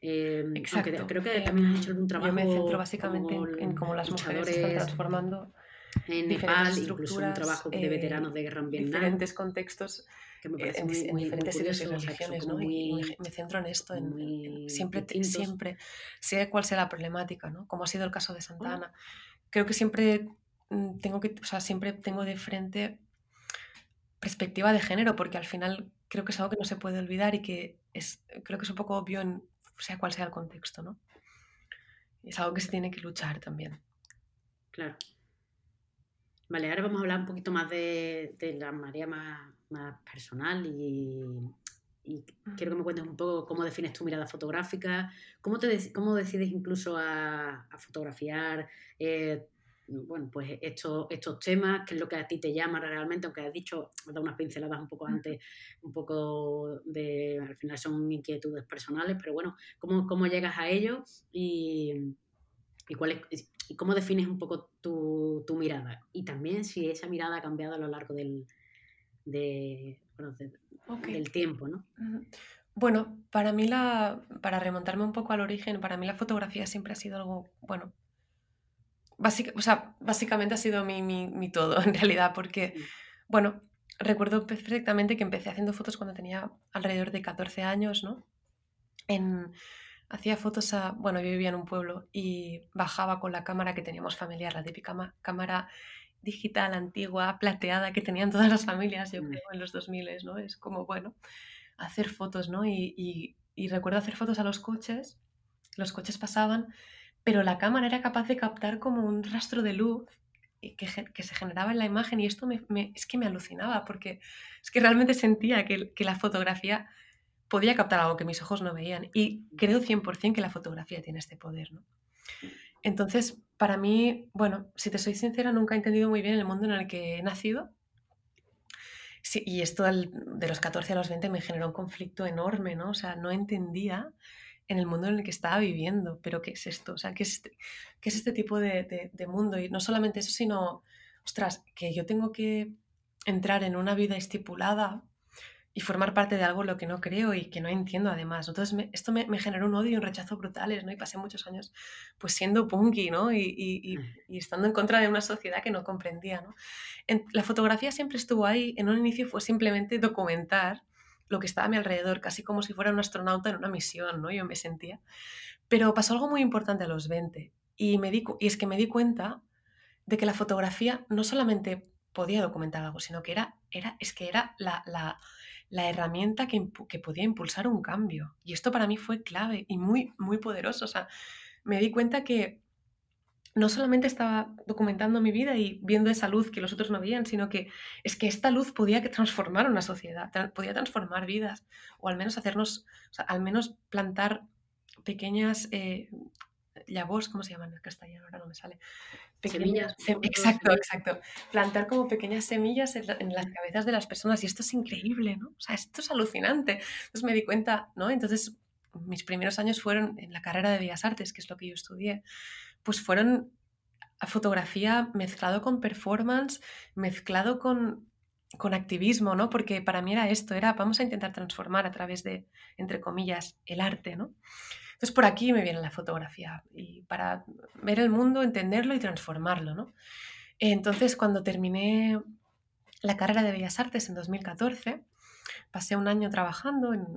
Em, Exacto. creo que también has hecho algún trabajo. Yo me centro básicamente en, cómo las mujeres se están transformando en Nepal, incluso un trabajo de veteranos de guerra en Vietnam. Diferentes contextos que me parece en, muy, diferentes muy religiones, ¿no? y me centro en esto, en, siempre, siempre, sea cual sea la problemática, ¿no? Como ha sido el caso de Santana. Creo que siempre mm, tengo que, o sea, siempre tengo de frente perspectiva de género, porque al final creo que es algo que no se puede olvidar y que es, creo que es un poco obvio en sea cual sea el contexto, ¿no? Es algo que se tiene que luchar también. Claro. Vale, ahora vamos a hablar un poquito más de, de la María más, más personal y, quiero que me cuentes un poco cómo defines tu mirada fotográfica, cómo, te, cómo decides incluso a, fotografiar eh, bueno, pues estos, estos temas, qué es lo que a ti te llama realmente, aunque has dicho, has dado unas pinceladas un poco antes, un poco de, al final son inquietudes personales, pero bueno, cómo, cómo llegas a ello y, y, cuál es, y cómo defines un poco tu, tu mirada. Y también si esa mirada ha cambiado a lo largo del, de, del tiempo, ¿no? Bueno, para mí la, para remontarme un poco al origen, para mí la fotografía siempre ha sido algo, bueno, o sea, básicamente ha sido mi, mi, mi, todo en realidad, porque, bueno, recuerdo perfectamente que empecé haciendo fotos cuando tenía alrededor de 14 años, ¿no? En, hacía fotos a, bueno, yo vivía en un pueblo y bajaba con la cámara que teníamos familiar, la típica cámara digital antigua, plateada que tenían todas las familias, yo mm. creo, en los 2000, ¿no? Es como, bueno, hacer fotos, ¿no? Y, y, recuerdo hacer fotos a los coches, los coches pasaban, pero la cámara era capaz de captar como un rastro de luz que, que se generaba en la imagen y esto me, es que me alucinaba porque es que realmente sentía que, que la fotografía podía captar algo que mis ojos no veían y creo 100% que la fotografía tiene este poder, ¿no? Entonces, para mí, bueno, si te soy sincera, nunca he entendido muy bien el mundo en el que he nacido. Sí, y esto de los 14 a los 20 me generó un conflicto enorme, ¿no? O sea, no entendía en el mundo en el que estaba viviendo, pero ¿qué es esto? O sea, ¿qué es este, este tipo de, de mundo? Y no solamente eso, sino, ostras, que yo tengo que entrar en una vida estipulada y formar parte de algo en lo que no creo y que no entiendo además. Entonces esto me, generó un odio y un rechazo brutales, ¿no? Y pasé muchos años pues siendo punky, ¿no? Y, y, y, estando en contra de una sociedad que no comprendía, ¿no? En, la fotografía siempre estuvo ahí, en un inicio fue simplemente documentar lo que estaba a mi alrededor, casi como si fuera un astronauta en una misión, ¿no? Yo me sentía. Pero pasó algo muy importante a los 20 y, me di, y es que me di cuenta de que la fotografía no solamente podía documentar algo, sino que era, era, es que era la, la la herramienta que, que, podía impulsar un cambio. Y esto para mí fue clave y muy, muy poderoso. O sea, me di cuenta que no solamente estaba documentando mi vida y viendo esa luz que los otros no veían, sino que es que esta luz podía transformar una sociedad, podía transformar vidas, o al menos hacernos, o sea, al menos plantar pequeñas eh, voz ¿cómo se llaman en castellano? Ahora no me sale. semillas. exacto, exacto. Plantar como pequeñas semillas en, las cabezas de las personas y esto es increíble, ¿no? O sea, esto es alucinante. Entonces me di cuenta, ¿no? Entonces mis primeros años fueron en la carrera de Bellas Artes, que es lo que yo estudié, pues fueron a fotografía mezclado con performance, mezclado con, con activismo, ¿no? Porque para mí era esto, era vamos a intentar transformar a través de, entre comillas, el arte, ¿no? Entonces por aquí me viene la fotografía y para ver el mundo, entenderlo y transformarlo. ¿no? Entonces cuando terminé la carrera de Bellas Artes en 2014, pasé un año trabajando en,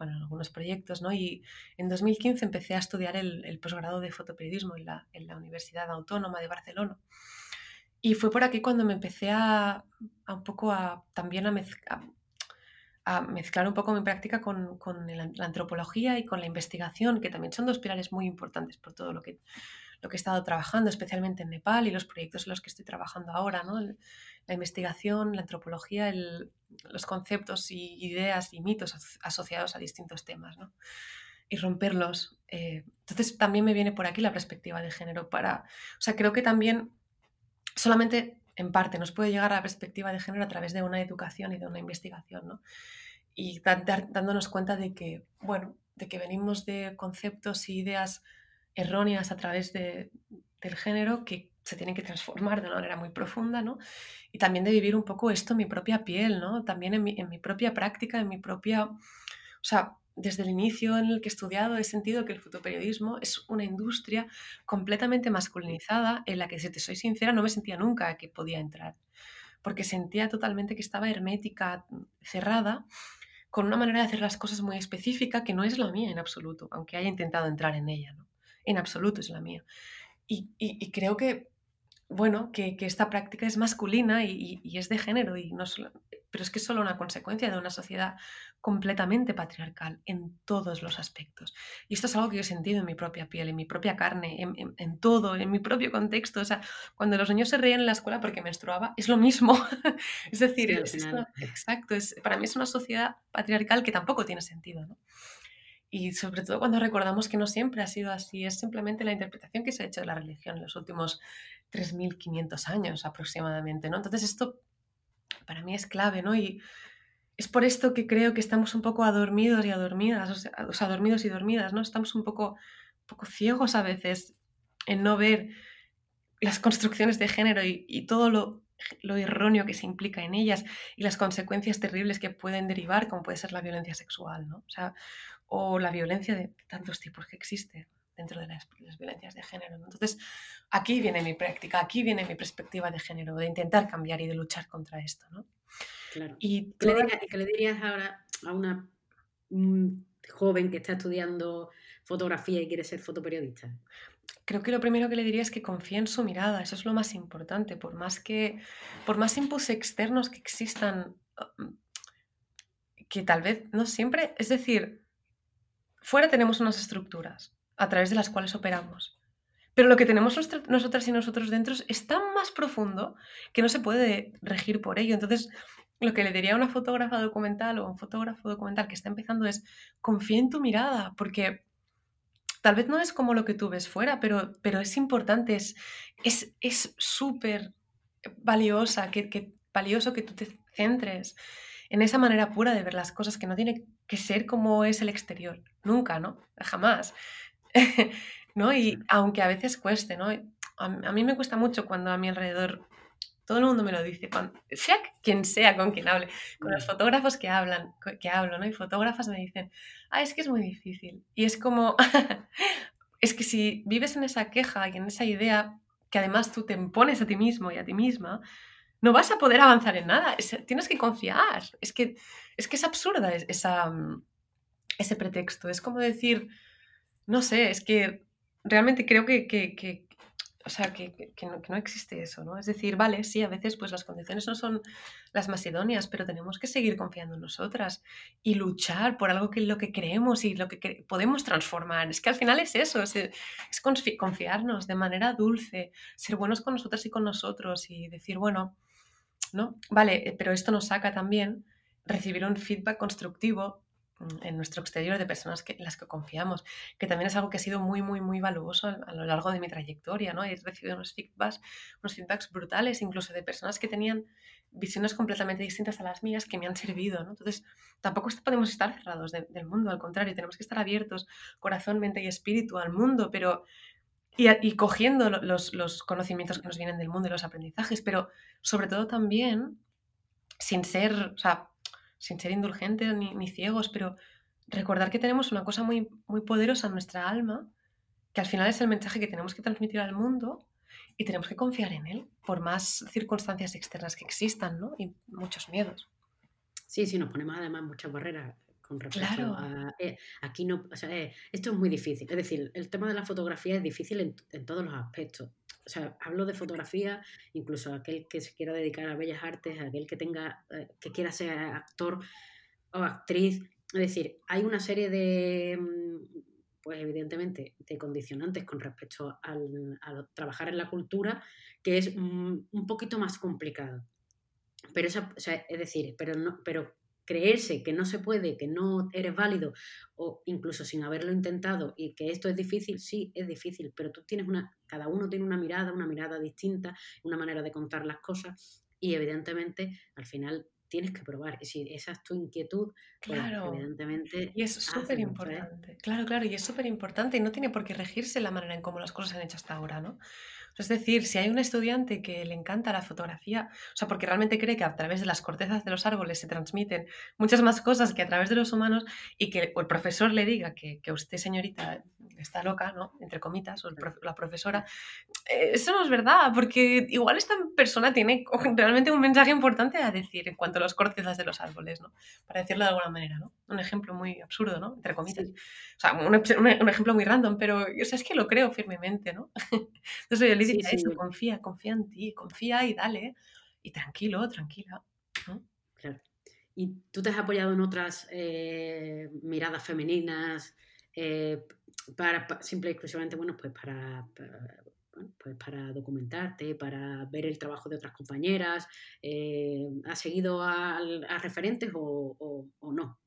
algunos proyectos ¿no? y en 2015 empecé a estudiar el, posgrado de fotoperiodismo en la, Universidad Autónoma de Barcelona. Y fue por aquí cuando me empecé a, a un poco a también a, mezclar a mezclar un poco mi práctica con, con la antropología y con la investigación, que también son dos pilares muy importantes por todo lo que, lo que he estado trabajando, especialmente en Nepal y los proyectos en los que estoy trabajando ahora, ¿no? la investigación, la antropología, los conceptos y ideas y mitos asociados a distintos temas, ¿no? y romperlos. Eh, entonces también me viene por aquí la perspectiva de género para, o sea, creo que también solamente en parte, nos puede llegar a la perspectiva de género a través de una educación y de una investigación, ¿no? Y dándonos cuenta de que, bueno, de que venimos de conceptos e ideas erróneas a través de, del género que se tienen que transformar de una manera muy profunda, ¿no? Y también de vivir un poco esto en mi propia piel, ¿no? También en mi, en mi propia práctica, en mi propia... O sea, desde el inicio en el que he estudiado he sentido que el fotoperiodismo es una industria completamente masculinizada en la que, si te soy sincera, no me sentía nunca que podía entrar, porque sentía totalmente que estaba hermética, cerrada, con una manera de hacer las cosas muy específica que no es la mía en absoluto, aunque haya intentado entrar en ella, ¿no? En absoluto es la mía. y creo que bueno, que, esta práctica es masculina y, es de género, y no pero es que es solo una consecuencia de una sociedad completamente patriarcal en todos los aspectos. Y esto es algo que yo he sentido en mi propia piel, en mi propia carne, en, todo, en mi propio contexto. O sea, cuando los niños se reían en la escuela porque menstruaba, es lo mismo. es decir, exacto, es, para mí es una sociedad patriarcal que tampoco tiene sentido. ¿no? Y sobre todo cuando recordamos que no siempre ha sido así, es simplemente la interpretación que se ha hecho de la religión en los últimos 3.500 años aproximadamente, ¿no? Entonces esto para mí es clave, ¿no? Y es por esto que creo que estamos un poco adormidos y adormidas, o sea, adormidos y dormidas, ¿no? Estamos un poco, poco ciegos a veces en no ver las construcciones de género y, todo lo, lo erróneo que se implica en ellas y las consecuencias terribles que pueden derivar, como puede ser la violencia sexual, ¿no? O o la violencia de tantos tipos que existe dentro de las, violencias de género. Entonces, aquí viene mi práctica, aquí viene mi perspectiva de género, de intentar cambiar y de luchar contra esto. ¿no? Claro. Y ¿Qué, le dirías, ahora a una joven que está estudiando fotografía y quiere ser fotoperiodista? Creo que lo primero que le diría es que confíe en su mirada, eso es lo más importante, por más que, por más inputs externos que existan, um, que tal vez no siempre, es decir, Fuera tenemos unas estructuras a través de las cuales operamos. Pero lo que tenemos nosotras y nosotros dentro es tan más profundo que no se puede regir por ello. Entonces, lo que le diría a una fotógrafa documental o a un fotógrafo documental que está empezando es confía en tu mirada, porque tal vez no es como lo que tú ves fuera, pero, pero es importante, es súper es, valiosa, que, que, valioso que tú te centres en esa manera pura de ver las cosas que no tiene que ser como es el exterior. Nunca, ¿no? Jamás. ¿No? Y aunque a veces cueste, ¿no? A, mí me cuesta mucho cuando a mi alrededor todo el mundo me lo dice, sea quien sea con quien hable, con los fotógrafos que hablan, que hablo, ¿no? Y fotógrafas me dicen, ah, es que es muy difícil. Y es como, es que si vives en esa queja y en esa idea que además tú te impones a ti mismo y a ti misma, no vas a poder avanzar en nada. tienes que confiar. Es que es, que es absurda esa, mm, ese pretexto. Es como decir, no sé, es que realmente creo que, o sea, que, no, existe eso, ¿no? Es decir, vale, sí, a veces pues las condiciones no son las más idóneas, pero tenemos que seguir confiando en nosotras y luchar por algo que lo que creemos y lo que podemos transformar. Es que al final es eso, es, es confiarnos de manera dulce, ser buenos con nosotras y con nosotros y decir, bueno, ¿no? Vale, eh, pero esto nos saca también recibir un feedback constructivo en nuestro exterior de personas en las que confiamos, que también es algo que ha sido muy, muy, muy valuoso a, lo largo de mi trayectoria, ¿no? He recibido unos feedbacks, unos feedbacks brutales, incluso de personas que tenían visiones completamente distintas a las mías que me han servido, ¿no? Entonces, tampoco podemos estar cerrados del mundo, al contrario, tenemos que estar abiertos, corazón, mente y espíritu al mundo, pero y, cogiendo los, conocimientos que nos vienen del mundo y los aprendizajes, pero sobre todo también sin ser, sin ser indulgentes ni, ciegos, pero recordar que tenemos una cosa muy, muy poderosa en nuestra alma, que al final es el mensaje que tenemos que transmitir al mundo y tenemos que confiar en él, por más circunstancias externas que existan, ¿no? Y muchos miedos. Sí, sí, nos ponemos además muchas barreras con respecto a... Eh, aquí no, o sea, eh, esto es muy difícil. Es decir, el tema de la fotografía es difícil en, todos los aspectos. O sea, hablo de fotografía, incluso aquel que se quiera dedicar a bellas artes, aquel que tenga, eh, que quiera ser actor o actriz. Es decir, hay una serie de, mm, pues evidentemente, de condicionantes con respecto al, a trabajar en la cultura que es mm, un poquito más complicado. Pero esa, o sea, es decir, pero no, pero creerse que no se puede, que no eres válido, o incluso sin haberlo intentado y que esto es difícil, sí, es difícil, pero tú tienes una, cada uno tiene una mirada, una mirada distinta, una manera de contar las cosas y evidentemente al final tienes que probar. Y si esa es tu inquietud, pues, claro. evidentemente. Y es súper importante. Claro, claro, y es súper importante y no tiene por qué regirse la manera en cómo las cosas se han hecho hasta ahora, ¿no? Es decir, si hay un estudiante que le encanta la fotografía, o sea, porque realmente cree que a través de las cortezas de los árboles se transmiten muchas más cosas que a través de los humanos y que el profesor le diga que, que usted, señorita, está loca, ¿no? Entre comitas, o la profesora, eh, eso no es verdad, porque igual esta persona tiene realmente un mensaje importante a decir en cuanto a las cortezas de los árboles, ¿no? Para decirlo de alguna manera, ¿no? Un ejemplo muy absurdo, ¿no? Entre comitas. O sea, un, un, ejemplo muy random, pero o sea, es que lo creo firmemente, ¿no? Entonces yo le diría eso, confía, confía en ti, confía y dale, y tranquilo, tranquila. Claro. ¿Y tú te has apoyado en otras eh, miradas femeninas eh, para, simple y exclusivamente, bueno, pues para, pues para documentarte, para ver el trabajo de otras compañeras? Eh, ¿Has seguido a, referentes o, no?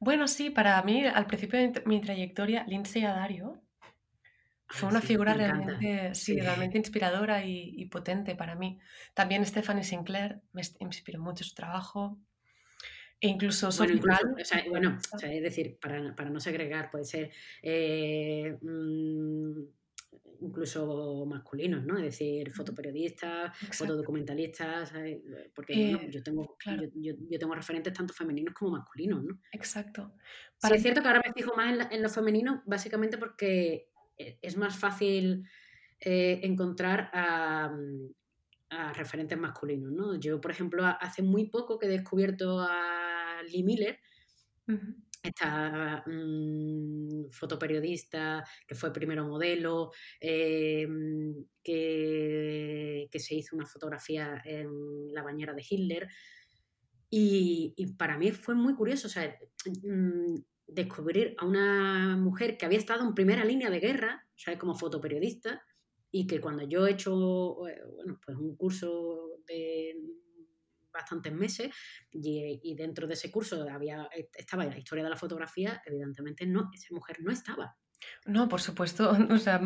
Bueno, sí, para mí, al principio de mi trayectoria, Lindsay Adario fue una figura realmente, sí, realmente inspiradora y, potente para mí. También Stephanie Sinclair me inspiró mucho su trabajo. E incluso Bueno, es decir, para, para, no segregar, puede ser eh, mm, incluso masculinos, ¿no? Es decir, fotoperiodistas, fotodocumentalistas, porque eh, yo, tengo, yo, tengo referentes tanto femeninos como masculinos, ¿no? Exacto. Sí, es cierto que ahora me fijo más en, en lo femenino, básicamente porque e, es más fácil eh, encontrar mm, a, referentes masculinos, ¿no? Yo, por ejemplo, hace muy poco que he descubierto a Lee Miller, esta mm, fotoperiodista que fue primero modelo, eh, que, se hizo una fotografía en la bañera de Hitler. Y, y, para mí fue muy curioso, o sea, mm, descubrir a una mujer que había estado en primera línea de guerra, ¿sabes? Como fotoperiodista, y que cuando yo he hecho eh, bueno, pues un curso de bastantes meses y, dentro de ese curso había, estaba la historia de la fotografía, evidentemente no, esa mujer no estaba. No, por supuesto, o sea,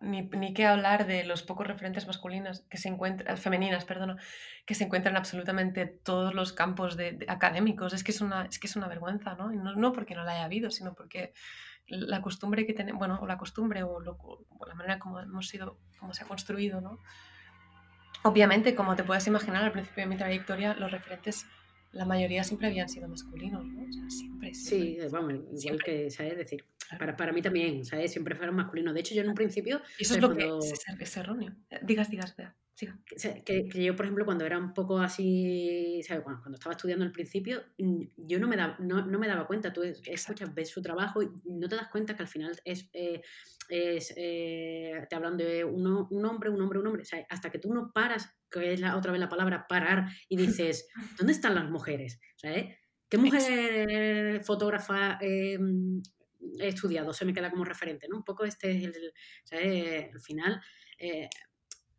ni, ni que hablar de los pocos referentes masculinos que se encuentran, femeninas, perdón, que se encuentran absolutamente todos los campos de, académicos. Es que es una, es que es una vergüenza, ¿no? ¿no? ¿no? porque no la haya habido, sino porque la costumbre que tenemos, bueno, o la costumbre o, la manera como hemos sido, como se ha construido, ¿no? Obviamente, como te puedes imaginar, al principio de mi trayectoria, los referentes la mayoría siempre habían sido masculinos, ¿no? O sea, siempre, Sí, vamos, igual que, ¿sabes? decir, para, para, mí también, ¿sabes? Siempre fueron masculinos. De hecho, yo en un principio... eso es lo que es, erróneo. Digas, digas, vea. Que, que, yo, por ejemplo, cuando era un poco así, ¿sabes? Cuando, cuando estaba estudiando al principio, yo no me, daba, no, no me daba cuenta. Tú escuchas, ves su trabajo y no te das cuenta que al final es, eh, es eh, te hablan de uno, un hombre, un hombre, un hombre. O sea, hasta que tú no paras, que es la, otra vez la palabra parar, y dices, ¿dónde están las mujeres? ¿Sabes? ¿Qué mujer fotógrafa eh, he estudiado? Se me queda como referente, ¿no? Un poco este es el, ¿sabes? Al final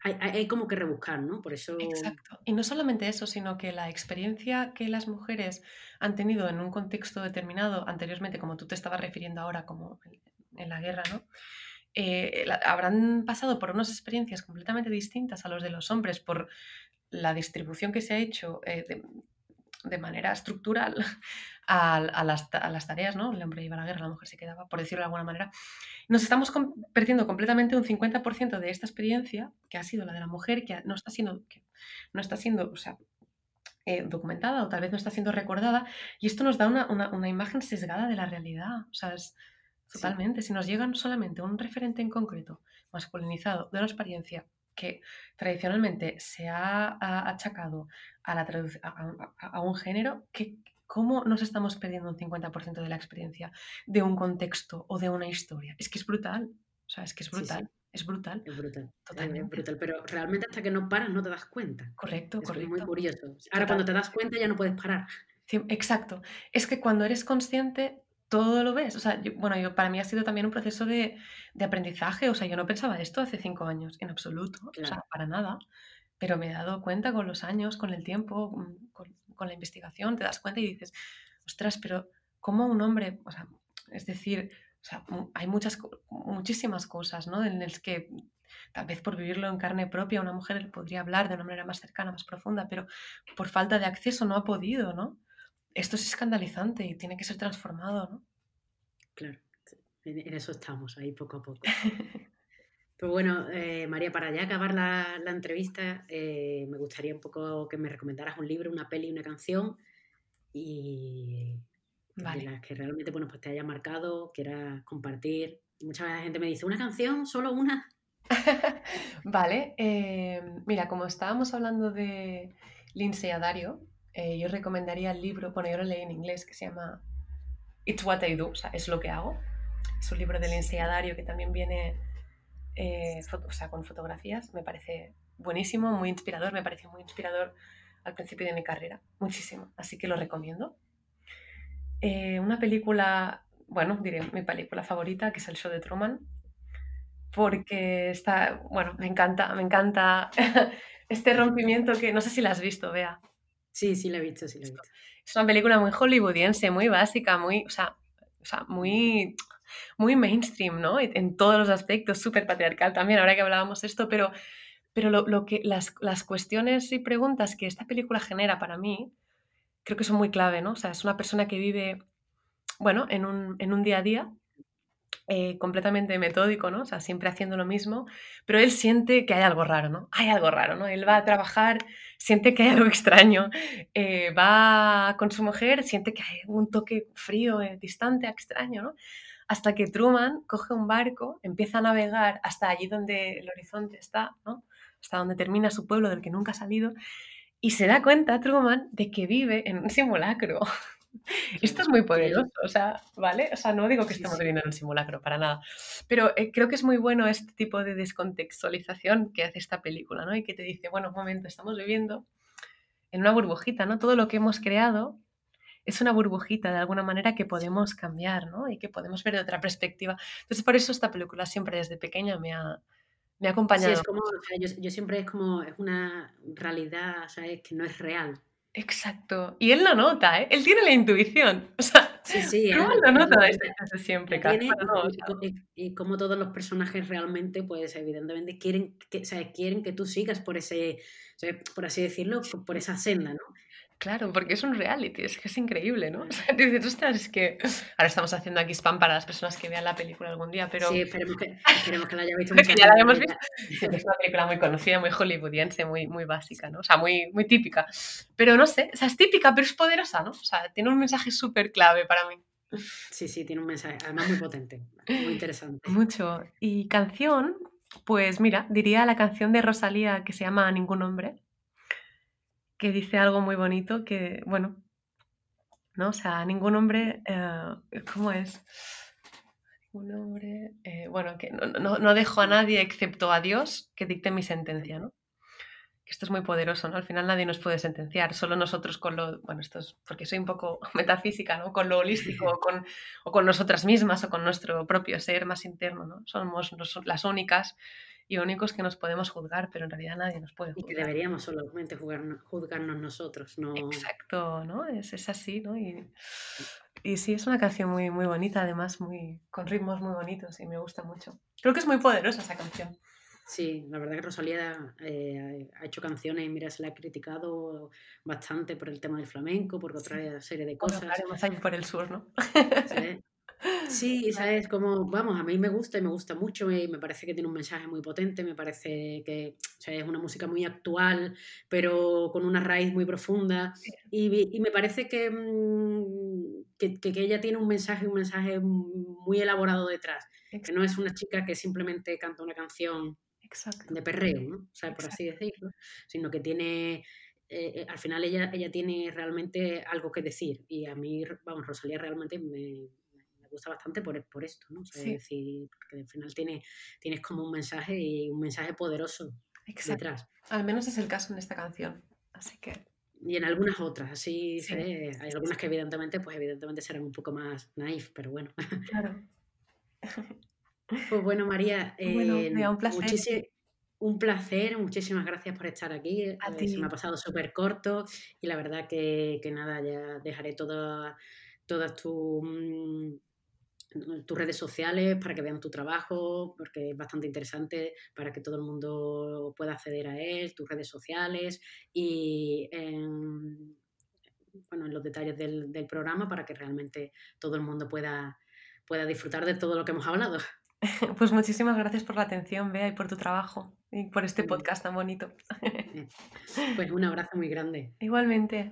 hay, como que rebuscar, ¿no? Por eso... Exacto. Y no solamente eso, sino que la experiencia que las mujeres han tenido en un contexto determinado anteriormente, como tú te estabas refiriendo ahora, como en la guerra, ¿no? Eh, habrán pasado por unas experiencias completamente distintas a los de los hombres por la distribución que se ha hecho eh, de, manera estructural a, las, tareas, ¿no? El hombre iba a la guerra, la mujer se quedaba, por decirlo de alguna manera. Nos estamos perdiendo completamente un 50% de esta experiencia, que ha sido la de la mujer, que no está siendo, que no está siendo o sea, eh, documentada o tal vez no está siendo recordada, y esto nos da una, imagen sesgada de la realidad. O sea, es, totalmente. Si nos llega solamente un referente en concreto, masculinizado, de una experiencia que tradicionalmente se ha, achacado a, la a, un género, que, ¿cómo nos estamos perdiendo un 50% de la experiencia de un contexto o de una historia? Es que es brutal. O sea, es que es brutal. Es brutal. Es brutal. Totalmente. brutal. Pero realmente hasta que no paras no te das cuenta. Correcto, es correcto. muy curioso. Ahora cuando te das cuenta ya no puedes parar. exacto. Es que cuando eres consciente todo lo ves. O sea, bueno, yo, para mí ha sido también un proceso de, aprendizaje. O sea, yo no pensaba esto hace cinco años, en absoluto. O sea, para nada. Pero me he dado cuenta con los años, con el tiempo, mm, con, con, la investigación, te das cuenta y dices, ostras, pero ¿cómo un hombre, o sea, es decir, o sea, hay muchas, muchísimas cosas, ¿no? En las que tal vez por vivirlo en carne propia una mujer podría hablar de una manera más cercana, más profunda, pero por falta de acceso no ha podido, ¿no? esto es escandalizante y tiene que ser transformado, ¿no? Claro, en eso estamos, ahí poco a poco. Pues bueno, eh, María, para ya acabar la, entrevista, eh, me gustaría un poco que me recomendaras un libro, una peli, una canción y de las que realmente bueno, pues te haya marcado, quieras compartir. Mucha gente me dice, ¿una canción? ¿Solo una? vale, eh, mira, como estábamos hablando de Lindsay Adario, yo recomendaría el libro, bueno, yo lo leí en inglés, que se llama It's What I Do, o sea, es lo que hago. Es un libro de Lindsay Adario que también viene eh, o sea, con fotografías, me parece buenísimo, muy inspirador, me pareció muy inspirador al principio de mi carrera, muchísimo, así que lo recomiendo. Eh, una película, bueno, diré mi película favorita, que es el show de Truman, porque está, bueno, me encanta, me encanta este rompimiento que no sé si la has visto, vea. Sí, sí la he visto, sí la he visto. Es una película muy hollywoodiense, muy básica, muy, o sea, o sea muy muy mainstream, ¿no? En todos los aspectos, súper patriarcal también, ahora que hablábamos esto, pero, pero lo, que, las, las, cuestiones y preguntas que esta película genera para mí, creo que son muy clave, ¿no? O sea, es una persona que vive, bueno, en un, en un día a día, eh, completamente metódico, ¿no? O sea, siempre haciendo lo mismo, pero él siente que hay algo raro, ¿no? Hay algo raro, ¿no? Él va a trabajar, siente que hay algo extraño, eh, va con su mujer, siente que hay un toque frío, eh, distante, extraño, ¿no? Hasta que Truman coge un barco, empieza a navegar hasta allí donde el horizonte está, ¿no? hasta donde termina su pueblo del que nunca ha salido, y se da cuenta Truman de que vive en un simulacro. Esto es muy poderoso, o sea, ¿vale? O sea, no digo que estemos viviendo en un simulacro, para nada. Pero eh, creo que es muy bueno este tipo de descontextualización que hace esta película, ¿no? Y que te dice, bueno, un momento, estamos viviendo en una burbujita, ¿no? Todo lo que hemos creado es una burbujita de alguna manera que podemos cambiar, ¿no? Y que podemos ver de otra perspectiva. Entonces, por eso esta película siempre desde pequeña me ha, me ha acompañado. Sí, es como, yo, siempre es como, es una realidad, ¿sabes? Que no es real. Exacto. Y él lo nota, ¿eh? Él tiene la intuición. O sea, sí, sí. Él, lo nota desde, siempre, y, como todos los personajes realmente, pues evidentemente quieren que, o quieren que tú sigas por ese, por así decirlo, por esa senda, ¿no? Claro, porque es un reality, es que es increíble, ¿no? O sea, dices, ostras, es que ahora estamos haciendo aquí spam para las personas que vean la película algún día, pero... Sí, esperemos que, esperemos que la haya visto. que ya la hayamos visto. es una película muy conocida, muy hollywoodiense, muy, muy básica, ¿no? O sea, muy, muy típica. Pero no sé, o sea, es típica, pero es poderosa, ¿no? O sea, tiene un mensaje súper clave para mí. Sí, sí, tiene un mensaje, además muy potente, muy interesante. Mucho. Y canción, pues mira, diría la canción de Rosalía que se llama Ningún Hombre que dice algo muy bonito que, bueno, ¿no? O sea, ningún hombre, eh, ¿cómo es? Ningún hombre, eh, bueno, que no, no, dejo a nadie excepto a Dios que dicte mi sentencia, ¿no? Esto es muy poderoso, ¿no? Al final nadie nos puede sentenciar, solo nosotros con lo, bueno, esto es porque soy un poco metafísica, ¿no? Con lo holístico o con, o con nosotras mismas o con nuestro propio ser más interno, ¿no? Somos las únicas y únicos que nos podemos juzgar, pero en realidad nadie nos puede juzgar. Y que deberíamos solamente juzgarnos, nosotros, ¿no? Exacto, ¿no? Es, es así, ¿no? Y, y, sí, es una canción muy, muy bonita, además, muy, con ritmos muy bonitos y me gusta mucho. Creo que es muy poderosa esa canción. Sí, la verdad que Rosalía eh, ha hecho canciones y mira, se la ha criticado bastante por el tema del flamenco, por otra serie de cosas. Bueno, ahí por el sur, ¿no? Sí. Sí, sabes, como, vamos, a mí me gusta y me gusta mucho y me parece que tiene un mensaje muy potente, me parece que es una música muy actual, pero con una raíz muy profunda. Y, me parece mm, que, que, ella tiene un mensaje, un mensaje muy elaborado detrás, que no es una chica que simplemente canta una canción de perreo, ¿no? O sea, por así decirlo, sino que tiene... Eh, eh, al final ella, ella tiene realmente algo que decir. Y a mí, vamos, Rosalía realmente me, gusta bastante por, por esto, ¿no? Es decir, porque al final tiene, tienes como un mensaje y un mensaje poderoso detrás. Al menos es el caso en esta canción, así que... Y en algunas otras, así hay algunas que evidentemente, pues evidentemente serán un poco más naif, pero bueno. Claro. Pues bueno, María, eh, un placer. un placer, muchísimas gracias por estar aquí. Eh, se me ha pasado súper corto y la verdad que, que nada, ya dejaré todas todas tus mm, tus redes sociales para que vean tu trabajo, porque es bastante interesante para que todo el mundo pueda acceder a él, tus redes sociales y en, bueno, en los detalles del, del, programa para que realmente todo el mundo pueda, pueda disfrutar de todo lo que hemos hablado. Pues muchísimas gracias por la atención, Bea, y por tu trabajo y por este podcast tan bonito. Pues un abrazo muy grande. Igualmente.